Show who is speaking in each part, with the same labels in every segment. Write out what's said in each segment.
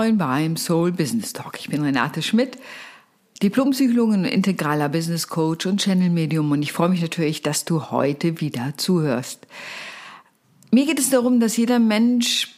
Speaker 1: Moin beim Soul Business Talk. Ich bin Renate Schmidt, Diplompsychologin und integraler Business Coach und Channel Medium und ich freue mich natürlich, dass du heute wieder zuhörst. Mir geht es darum, dass jeder Mensch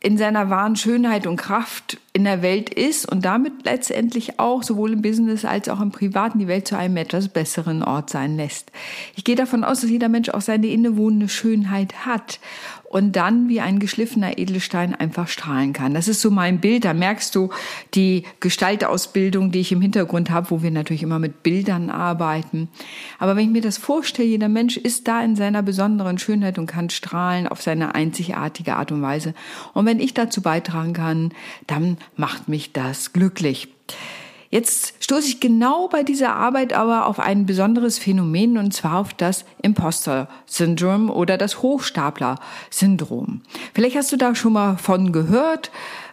Speaker 1: in seiner wahren Schönheit und Kraft in der Welt ist und damit letztendlich auch sowohl im Business als auch im Privaten die Welt zu einem etwas besseren Ort sein lässt. Ich gehe davon aus, dass jeder Mensch auch seine innewohnende Schönheit hat und dann wie ein geschliffener Edelstein einfach strahlen kann. Das ist so mein Bild. Da merkst du die Gestaltausbildung, die ich im Hintergrund habe, wo wir natürlich immer mit Bildern arbeiten. Aber wenn ich mir das vorstelle, jeder Mensch ist da in seiner besonderen Schönheit und kann strahlen auf seine einzigartige Art und Weise. Und wenn ich dazu beitragen kann, dann macht mich das glücklich. Jetzt stoße ich genau bei dieser Arbeit aber auf ein besonderes Phänomen und zwar auf das Imposter-Syndrom oder das Hochstapler-Syndrom. Vielleicht hast du da schon mal von gehört.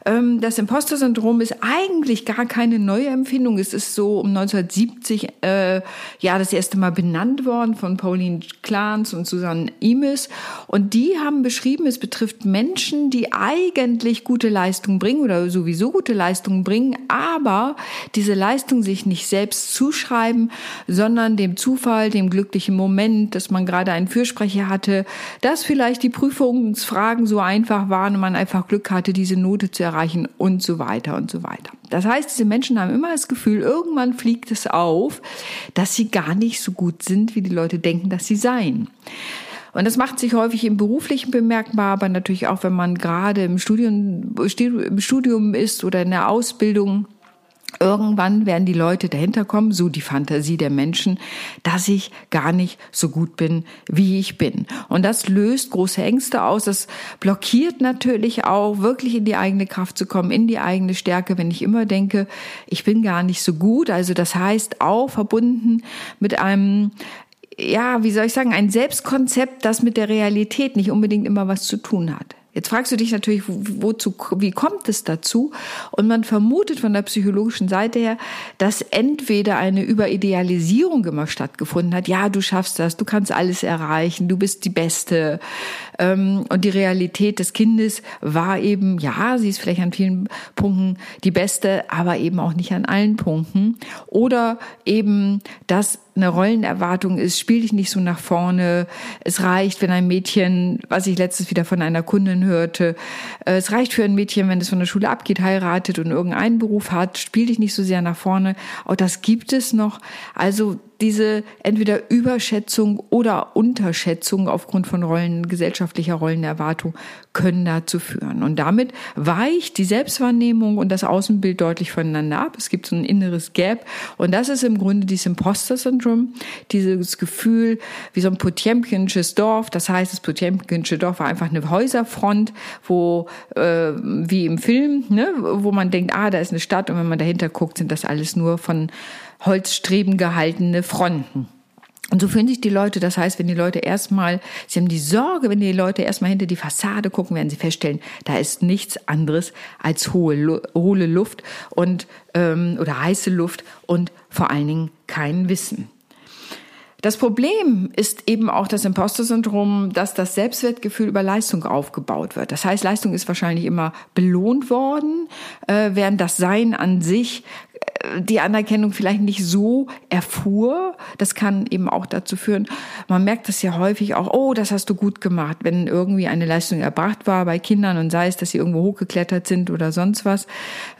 Speaker 1: Ähm, das Imposter-Syndrom ist eigentlich gar keine neue Empfindung. Es ist so um 1970 äh, ja das erste Mal benannt worden von Pauline Clance und Susanne Imes. Und die haben beschrieben, es betrifft Menschen, die eigentlich gute Leistungen bringen oder sowieso gute Leistungen bringen, aber diese Leistung sich nicht selbst zuschreiben, sondern dem Zufall, dem glücklichen Moment, dass man gerade einen Fürsprecher hatte, dass vielleicht die Prüfungsfragen so einfach waren und man einfach Glück hatte, diese Note zu erreichen erreichen und so weiter und so weiter. Das heißt, diese Menschen haben immer das Gefühl, irgendwann fliegt es auf, dass sie gar nicht so gut sind, wie die Leute denken, dass sie seien. Und das macht sich häufig im Beruflichen bemerkbar, aber natürlich auch, wenn man gerade im Studium, im Studium ist oder in der Ausbildung Irgendwann werden die Leute dahinter kommen, so die Fantasie der Menschen, dass ich gar nicht so gut bin, wie ich bin. Und das löst große Ängste aus. Das blockiert natürlich auch, wirklich in die eigene Kraft zu kommen, in die eigene Stärke, wenn ich immer denke, ich bin gar nicht so gut. Also das heißt auch verbunden mit einem ja, wie soll ich sagen, ein Selbstkonzept, das mit der Realität nicht unbedingt immer was zu tun hat. Jetzt fragst du dich natürlich, wozu, wie kommt es dazu? Und man vermutet von der psychologischen Seite her, dass entweder eine Überidealisierung immer stattgefunden hat. Ja, du schaffst das, du kannst alles erreichen, du bist die Beste. Ähm, und die Realität des Kindes war eben, ja, sie ist vielleicht an vielen Punkten die Beste, aber eben auch nicht an allen Punkten. Oder eben, dass eine Rollenerwartung ist, spiel dich nicht so nach vorne. Es reicht, wenn ein Mädchen, was ich letztes wieder von einer Kundin hörte, äh, es reicht für ein Mädchen, wenn es von der Schule abgeht, heiratet und irgendeinen Beruf hat, spiel dich nicht so sehr nach vorne. Auch das gibt es noch. Also diese entweder Überschätzung oder Unterschätzung aufgrund von Rollen, gesellschaftlicher Rollenerwartung können dazu führen. Und damit weicht die Selbstwahrnehmung und das Außenbild deutlich voneinander ab. Es gibt so ein inneres Gap. Und das ist im Grunde dieses Imposter-Syndrom, dieses Gefühl wie so ein Potemkinsches Dorf. Das heißt, das Potemkinsche Dorf war einfach eine Häuserfront, wo, äh, wie im Film, ne, wo man denkt, ah, da ist eine Stadt. Und wenn man dahinter guckt, sind das alles nur von Holzstreben gehaltene Fronten. Und so fühlen sich die Leute, das heißt, wenn die Leute erstmal, sie haben die Sorge, wenn die Leute erstmal hinter die Fassade gucken, werden sie feststellen, da ist nichts anderes als hohe, hohle Luft und ähm, oder heiße Luft und vor allen Dingen kein Wissen. Das Problem ist eben auch das Imposter-Syndrom, dass das Selbstwertgefühl über Leistung aufgebaut wird. Das heißt, Leistung ist wahrscheinlich immer belohnt worden, äh, während das Sein an sich die Anerkennung vielleicht nicht so erfuhr. Das kann eben auch dazu führen, man merkt das ja häufig auch, oh, das hast du gut gemacht, wenn irgendwie eine Leistung erbracht war bei Kindern und sei es, dass sie irgendwo hochgeklettert sind oder sonst was.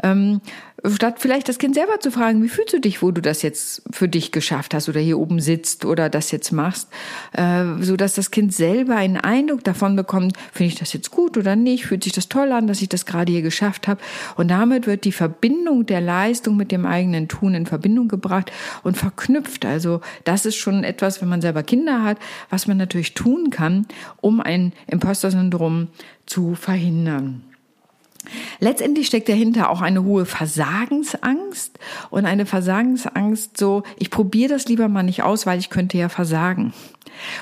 Speaker 1: Ähm, statt vielleicht das Kind selber zu fragen, wie fühlst du dich, wo du das jetzt für dich geschafft hast oder hier oben sitzt oder das jetzt machst, äh, so dass das Kind selber einen Eindruck davon bekommt, finde ich das jetzt gut oder nicht, fühlt sich das toll an, dass ich das gerade hier geschafft habe und damit wird die Verbindung der Leistung mit dem eigenen Tun in Verbindung gebracht und verknüpft. Also das ist schon etwas, wenn man selber Kinder hat, was man natürlich tun kann, um ein Imposter-Syndrom zu verhindern. Letztendlich steckt dahinter auch eine hohe Versagensangst und eine Versagensangst so, ich probiere das lieber mal nicht aus, weil ich könnte ja versagen.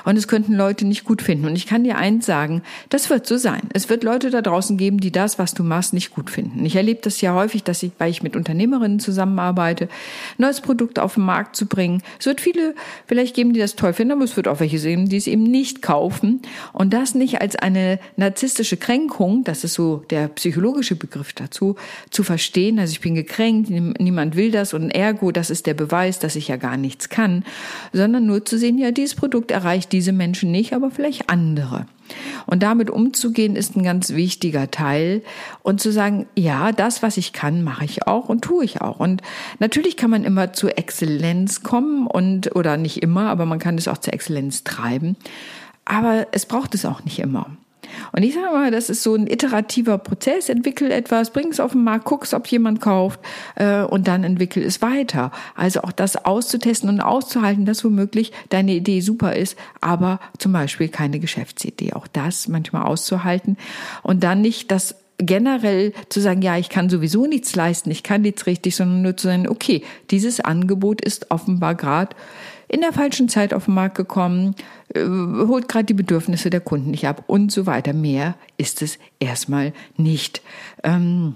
Speaker 1: Und es könnten Leute nicht gut finden. Und ich kann dir eins sagen, das wird so sein. Es wird Leute da draußen geben, die das, was du machst, nicht gut finden. Ich erlebe das ja häufig, dass ich, weil ich mit Unternehmerinnen zusammenarbeite, neues Produkt auf den Markt zu bringen. Es wird viele vielleicht geben, die das toll finden, aber es wird auch welche geben, die es eben nicht kaufen. Und das nicht als eine narzisstische Kränkung, das ist so der Psychologe psychologische Begriff dazu, zu verstehen, also ich bin gekränkt, niemand will das und ergo, das ist der Beweis, dass ich ja gar nichts kann, sondern nur zu sehen, ja, dieses Produkt erreicht diese Menschen nicht, aber vielleicht andere. Und damit umzugehen ist ein ganz wichtiger Teil und zu sagen, ja, das, was ich kann, mache ich auch und tue ich auch. Und natürlich kann man immer zur Exzellenz kommen und, oder nicht immer, aber man kann es auch zur Exzellenz treiben. Aber es braucht es auch nicht immer. Und ich sage mal, das ist so ein iterativer Prozess. Entwickel etwas, bring es auf den Markt, guckst, ob jemand kauft äh, und dann entwickel es weiter. Also auch das auszutesten und auszuhalten, dass womöglich deine Idee super ist, aber zum Beispiel keine Geschäftsidee. Auch das manchmal auszuhalten und dann nicht das generell zu sagen, ja, ich kann sowieso nichts leisten, ich kann nichts richtig, sondern nur zu sagen, okay, dieses Angebot ist offenbar gerade in der falschen Zeit auf den Markt gekommen, äh, holt gerade die Bedürfnisse der Kunden nicht ab und so weiter. Mehr ist es erstmal nicht. Ähm,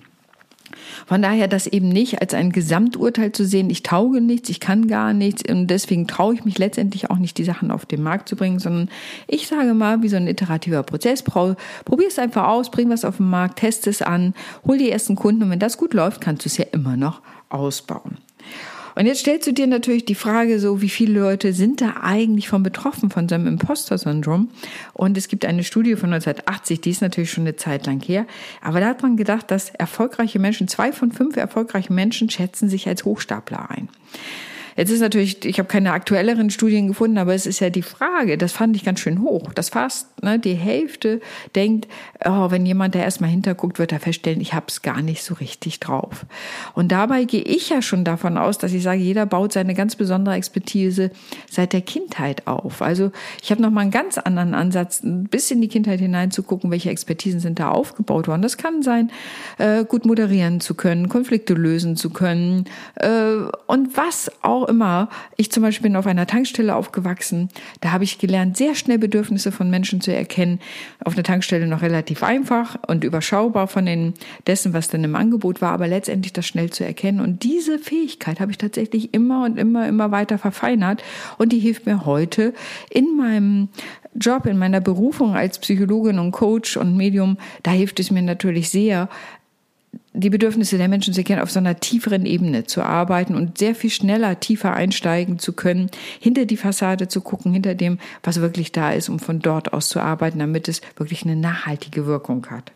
Speaker 1: von daher das eben nicht als ein Gesamturteil zu sehen, ich tauge nichts, ich kann gar nichts und deswegen traue ich mich letztendlich auch nicht, die Sachen auf den Markt zu bringen, sondern ich sage mal, wie so ein iterativer Prozess, probier es einfach aus, bring was auf den Markt, teste es an, hol die ersten Kunden und wenn das gut läuft, kannst du es ja immer noch ausbauen. Und jetzt stellst du dir natürlich die Frage so, wie viele Leute sind da eigentlich von betroffen, von seinem Imposter-Syndrom? Und es gibt eine Studie von 1980, die ist natürlich schon eine Zeit lang her. Aber da hat man gedacht, dass erfolgreiche Menschen, zwei von fünf erfolgreichen Menschen schätzen sich als Hochstapler ein. Jetzt ist natürlich, ich habe keine aktuelleren Studien gefunden, aber es ist ja die Frage, das fand ich ganz schön hoch, dass fast ne, die Hälfte denkt, oh, wenn jemand da erstmal hinterguckt, wird er feststellen, ich habe es gar nicht so richtig drauf. Und dabei gehe ich ja schon davon aus, dass ich sage, jeder baut seine ganz besondere Expertise seit der Kindheit auf. Also ich habe nochmal einen ganz anderen Ansatz, ein bisschen in die Kindheit hineinzugucken, welche Expertisen sind da aufgebaut worden. Das kann sein, äh, gut moderieren zu können, Konflikte lösen zu können äh, und was auch immer. Ich zum Beispiel bin auf einer Tankstelle aufgewachsen. Da habe ich gelernt, sehr schnell Bedürfnisse von Menschen zu erkennen. Auf einer Tankstelle noch relativ einfach und überschaubar von den, dessen, was dann im Angebot war, aber letztendlich das schnell zu erkennen. Und diese Fähigkeit habe ich tatsächlich immer und immer, immer weiter verfeinert. Und die hilft mir heute in meinem Job, in meiner Berufung als Psychologin und Coach und Medium. Da hilft es mir natürlich sehr, die Bedürfnisse der Menschen zu erkennen, auf so einer tieferen Ebene zu arbeiten und sehr viel schneller tiefer einsteigen zu können, hinter die Fassade zu gucken, hinter dem, was wirklich da ist, um von dort aus zu arbeiten, damit es wirklich eine nachhaltige Wirkung hat.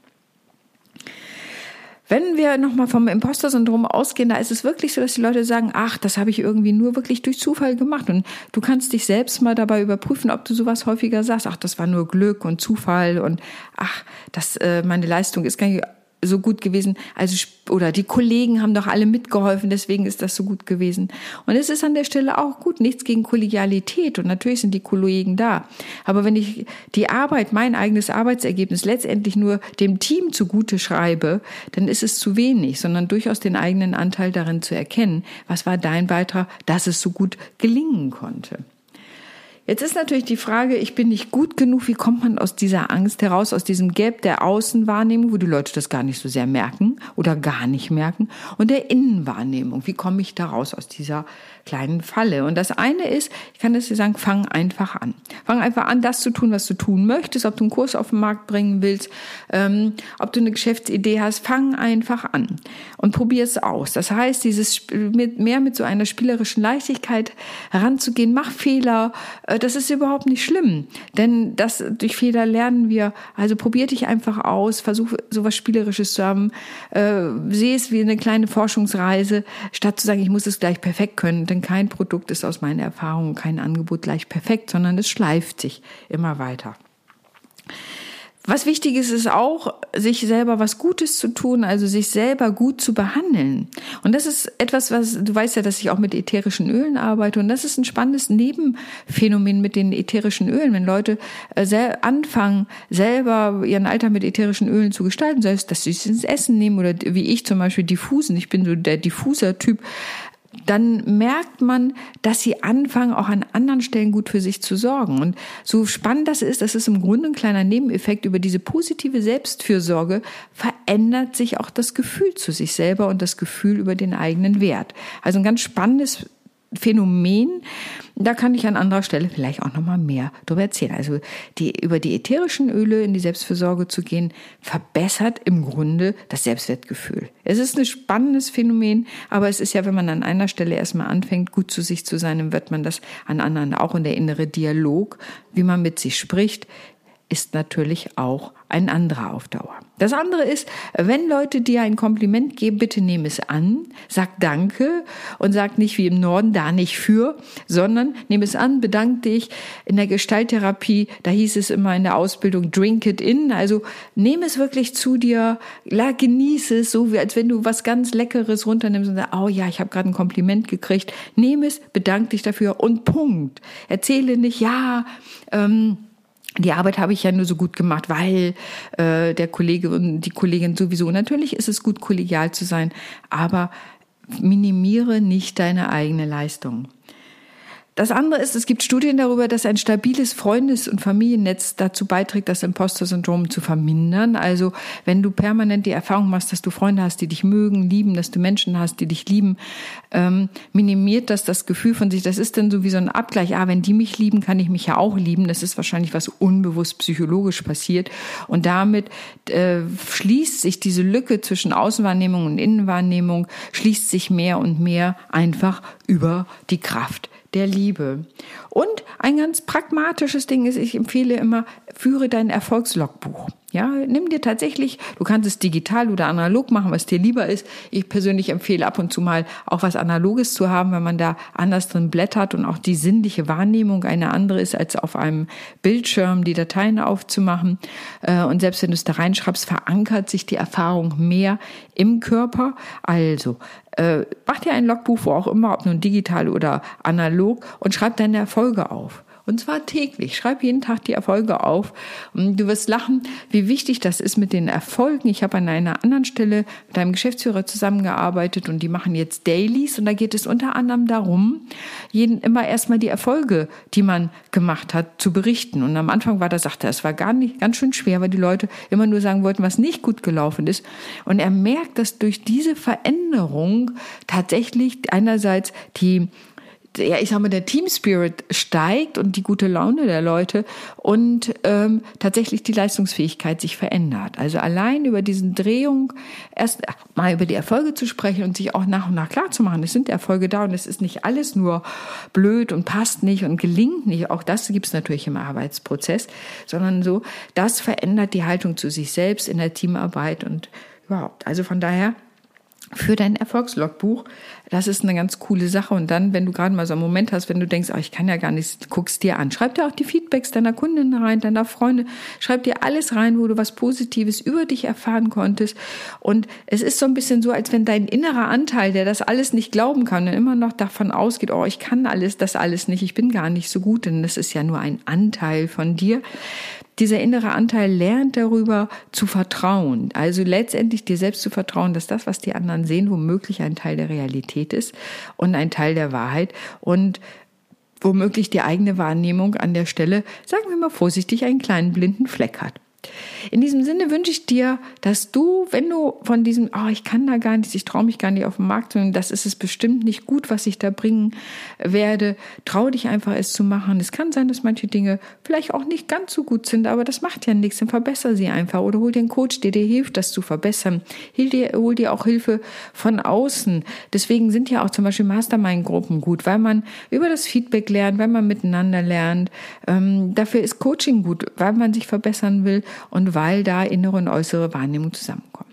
Speaker 1: Wenn wir nochmal vom Imposter-Syndrom ausgehen, da ist es wirklich so, dass die Leute sagen, ach, das habe ich irgendwie nur wirklich durch Zufall gemacht. Und du kannst dich selbst mal dabei überprüfen, ob du sowas häufiger sagst, ach, das war nur Glück und Zufall und ach, das, äh, meine Leistung ist gar nicht so gut gewesen. Also, oder die Kollegen haben doch alle mitgeholfen, deswegen ist das so gut gewesen. Und es ist an der Stelle auch gut, nichts gegen Kollegialität und natürlich sind die Kollegen da. Aber wenn ich die Arbeit, mein eigenes Arbeitsergebnis letztendlich nur dem Team zugute schreibe, dann ist es zu wenig, sondern durchaus den eigenen Anteil darin zu erkennen. Was war dein Beitrag, dass es so gut gelingen konnte? Jetzt ist natürlich die Frage, ich bin nicht gut genug, wie kommt man aus dieser Angst heraus, aus diesem Gap der Außenwahrnehmung, wo die Leute das gar nicht so sehr merken oder gar nicht merken, und der Innenwahrnehmung, wie komme ich da raus aus dieser kleinen Falle? Und das eine ist, ich kann das dir sagen, fang einfach an. Fang einfach an, das zu tun, was du tun möchtest, ob du einen Kurs auf den Markt bringen willst, ähm, ob du eine Geschäftsidee hast, fang einfach an und probier es aus. Das heißt, dieses mit, mehr mit so einer spielerischen Leichtigkeit heranzugehen, mach Fehler, äh, das ist überhaupt nicht schlimm, denn das durch Fehler lernen wir. Also probier dich einfach aus, versuch sowas Spielerisches zu haben, äh, sehe es wie eine kleine Forschungsreise, statt zu sagen, ich muss es gleich perfekt können, denn kein Produkt ist aus meiner Erfahrung, kein Angebot gleich perfekt, sondern es schleift sich immer weiter. Was wichtig ist, ist auch, sich selber was Gutes zu tun, also sich selber gut zu behandeln. Und das ist etwas, was, du weißt ja, dass ich auch mit ätherischen Ölen arbeite. Und das ist ein spannendes Nebenphänomen mit den ätherischen Ölen. Wenn Leute äh, anfangen, selber ihren Alltag mit ätherischen Ölen zu gestalten, sei es, dass sie es ins Essen nehmen oder wie ich zum Beispiel diffusen. Ich bin so der Diffuser-Typ dann merkt man, dass sie anfangen, auch an anderen Stellen gut für sich zu sorgen. Und so spannend das ist, das ist im Grunde ein kleiner Nebeneffekt über diese positive Selbstfürsorge, verändert sich auch das Gefühl zu sich selber und das Gefühl über den eigenen Wert. Also ein ganz spannendes Phänomen, Da kann ich an anderer Stelle vielleicht auch nochmal mehr darüber erzählen. Also die, über die ätherischen Öle in die Selbstfürsorge zu gehen, verbessert im Grunde das Selbstwertgefühl. Es ist ein spannendes Phänomen, aber es ist ja, wenn man an einer Stelle erstmal anfängt, gut zu sich zu sein, dann wird man das an anderen auch in der innere Dialog, wie man mit sich spricht, ist natürlich auch ein anderer auf Dauer. Das andere ist, wenn Leute dir ein Kompliment geben, bitte nehme es an, sag Danke und sag nicht wie im Norden da nicht für, sondern nehme es an, bedank dich. In der Gestalttherapie, da hieß es immer in der Ausbildung, drink it in, also nehme es wirklich zu dir, genieße es, so wie als wenn du was ganz Leckeres runternimmst und sagst, oh ja, ich habe gerade ein Kompliment gekriegt. Nehme es, bedank dich dafür und Punkt. Erzähle nicht, ja, ähm, die Arbeit habe ich ja nur so gut gemacht, weil äh, der Kollege und die Kollegin sowieso. Natürlich ist es gut, kollegial zu sein, aber minimiere nicht deine eigene Leistung. Das andere ist, es gibt Studien darüber, dass ein stabiles Freundes- und Familiennetz dazu beiträgt, das Imposter-Syndrom zu vermindern. Also wenn du permanent die Erfahrung machst, dass du Freunde hast, die dich mögen, lieben, dass du Menschen hast, die dich lieben, ähm, minimiert das das Gefühl von sich. Das ist dann so wie so ein Abgleich. Ah, wenn die mich lieben, kann ich mich ja auch lieben. Das ist wahrscheinlich was unbewusst psychologisch passiert. Und damit äh, schließt sich diese Lücke zwischen Außenwahrnehmung und Innenwahrnehmung, schließt sich mehr und mehr einfach über die Kraft der Liebe. Und ein ganz pragmatisches Ding ist, ich empfehle immer, führe dein Erfolgslogbuch. Ja, nimm dir tatsächlich, du kannst es digital oder analog machen, was dir lieber ist. Ich persönlich empfehle ab und zu mal auch was Analoges zu haben, wenn man da anders drin blättert und auch die sinnliche Wahrnehmung eine andere ist, als auf einem Bildschirm die Dateien aufzumachen. Äh, und selbst wenn du es da reinschreibst, verankert sich die Erfahrung mehr im Körper. Also, äh, mach dir ein Logbuch, wo auch immer, ob nun digital oder analog, und schreib deine Erfolge auf. Und zwar täglich. Schreib jeden Tag die Erfolge auf. Und du wirst lachen, wie wichtig das ist mit den Erfolgen. Ich habe an einer anderen Stelle mit einem Geschäftsführer zusammengearbeitet und die machen jetzt Dailies. Und da geht es unter anderem darum, jeden immer erstmal die Erfolge, die man gemacht hat, zu berichten. Und am Anfang war da, sagte er, es war gar nicht, ganz schön schwer, weil die Leute immer nur sagen wollten, was nicht gut gelaufen ist. Und er merkt, dass durch diese Veränderung tatsächlich einerseits die ja, ich sag mal, der Team Spirit steigt und die gute Laune der Leute und ähm, tatsächlich die Leistungsfähigkeit sich verändert. Also allein über diesen Drehung erst mal über die Erfolge zu sprechen und sich auch nach und nach klar zu machen, es sind Erfolge da und es ist nicht alles nur blöd und passt nicht und gelingt nicht. Auch das gibt's natürlich im Arbeitsprozess, sondern so, das verändert die Haltung zu sich selbst in der Teamarbeit und überhaupt. Also von daher für dein Erfolgslogbuch. Das ist eine ganz coole Sache. Und dann, wenn du gerade mal so einen Moment hast, wenn du denkst, oh, ich kann ja gar nichts, guckst dir an. Schreib dir auch die Feedbacks deiner Kunden rein, deiner Freunde. Schreib dir alles rein, wo du was Positives über dich erfahren konntest. Und es ist so ein bisschen so, als wenn dein innerer Anteil, der das alles nicht glauben kann und immer noch davon ausgeht, oh, ich kann alles, das alles nicht, ich bin gar nicht so gut, denn das ist ja nur ein Anteil von dir dieser innere Anteil lernt darüber zu vertrauen. Also letztendlich dir selbst zu vertrauen, dass das, was die anderen sehen, womöglich ein Teil der Realität ist und ein Teil der Wahrheit und womöglich die eigene Wahrnehmung an der Stelle, sagen wir mal vorsichtig, einen kleinen blinden Fleck hat. In diesem Sinne wünsche ich dir, dass du, wenn du von diesem, oh, ich kann da gar nicht, ich traue mich gar nicht auf den Markt, sondern das ist es bestimmt nicht gut, was ich da bringen werde, trau dich einfach es zu machen. Es kann sein, dass manche Dinge vielleicht auch nicht ganz so gut sind, aber das macht ja nichts, dann verbessere sie einfach oder hol dir einen Coach, der dir hilft, das zu verbessern. Hol dir, hol dir auch Hilfe von außen. Deswegen sind ja auch zum Beispiel Mastermind-Gruppen gut, weil man über das Feedback lernt, weil man miteinander lernt. Ähm, dafür ist Coaching gut, weil man sich verbessern will und weil da innere und äußere Wahrnehmung zusammenkommen.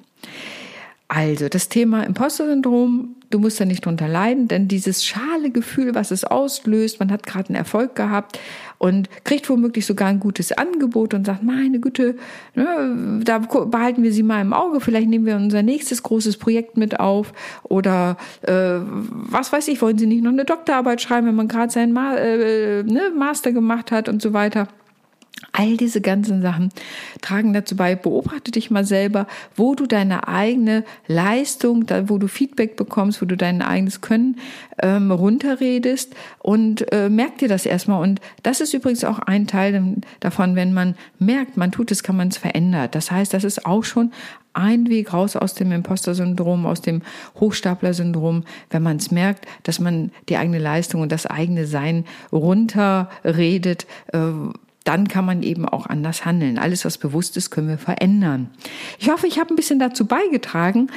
Speaker 1: Also das Thema Imposter-Syndrom, du musst da nicht drunter leiden, denn dieses schale Gefühl, was es auslöst, man hat gerade einen Erfolg gehabt und kriegt womöglich sogar ein gutes Angebot und sagt, meine Güte, ne, da behalten wir sie mal im Auge, vielleicht nehmen wir unser nächstes großes Projekt mit auf oder äh, was weiß ich, wollen Sie nicht noch eine Doktorarbeit schreiben, wenn man gerade seinen Ma äh, ne, Master gemacht hat und so weiter. All diese ganzen Sachen tragen dazu bei, beobachte dich mal selber, wo du deine eigene Leistung, da, wo du Feedback bekommst, wo du dein eigenes Können ähm, runterredest und äh, merk dir das erstmal. Und das ist übrigens auch ein Teil davon, wenn man merkt, man tut es, kann man es verändern. Das heißt, das ist auch schon ein Weg raus aus dem Imposter-Syndrom, aus dem Hochstapler-Syndrom, wenn man es merkt, dass man die eigene Leistung und das eigene Sein runterredet. Äh, dann kann man eben auch anders handeln. Alles, was bewusst ist, können wir verändern. Ich hoffe, ich habe ein bisschen dazu beigetragen.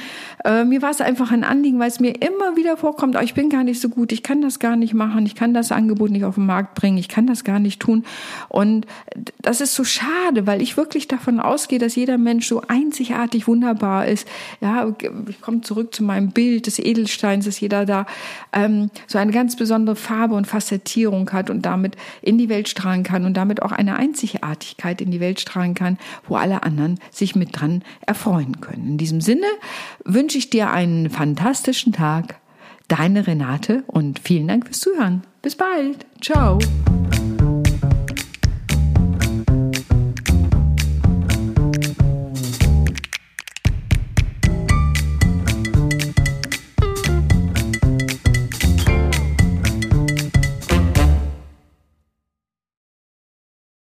Speaker 1: Äh, mir war es einfach ein Anliegen, weil es mir immer wieder vorkommt, oh, ich bin gar nicht so gut, ich kann das gar nicht machen, ich kann das Angebot nicht auf den Markt bringen, ich kann das gar nicht tun. Und das ist so schade, weil ich wirklich davon ausgehe, dass jeder Mensch so einzigartig wunderbar ist. Ja, ich komme zurück zu meinem Bild des Edelsteins, dass jeder da ähm, so eine ganz besondere Farbe und Facettierung hat und damit in die Welt strahlen kann und damit auch eine Einzigartigkeit in die Welt strahlen kann, wo alle anderen sich mit dran erfreuen können. In diesem Sinne wünsche ich dir einen fantastischen Tag. Deine Renate und vielen Dank fürs Zuhören. Bis bald. Ciao.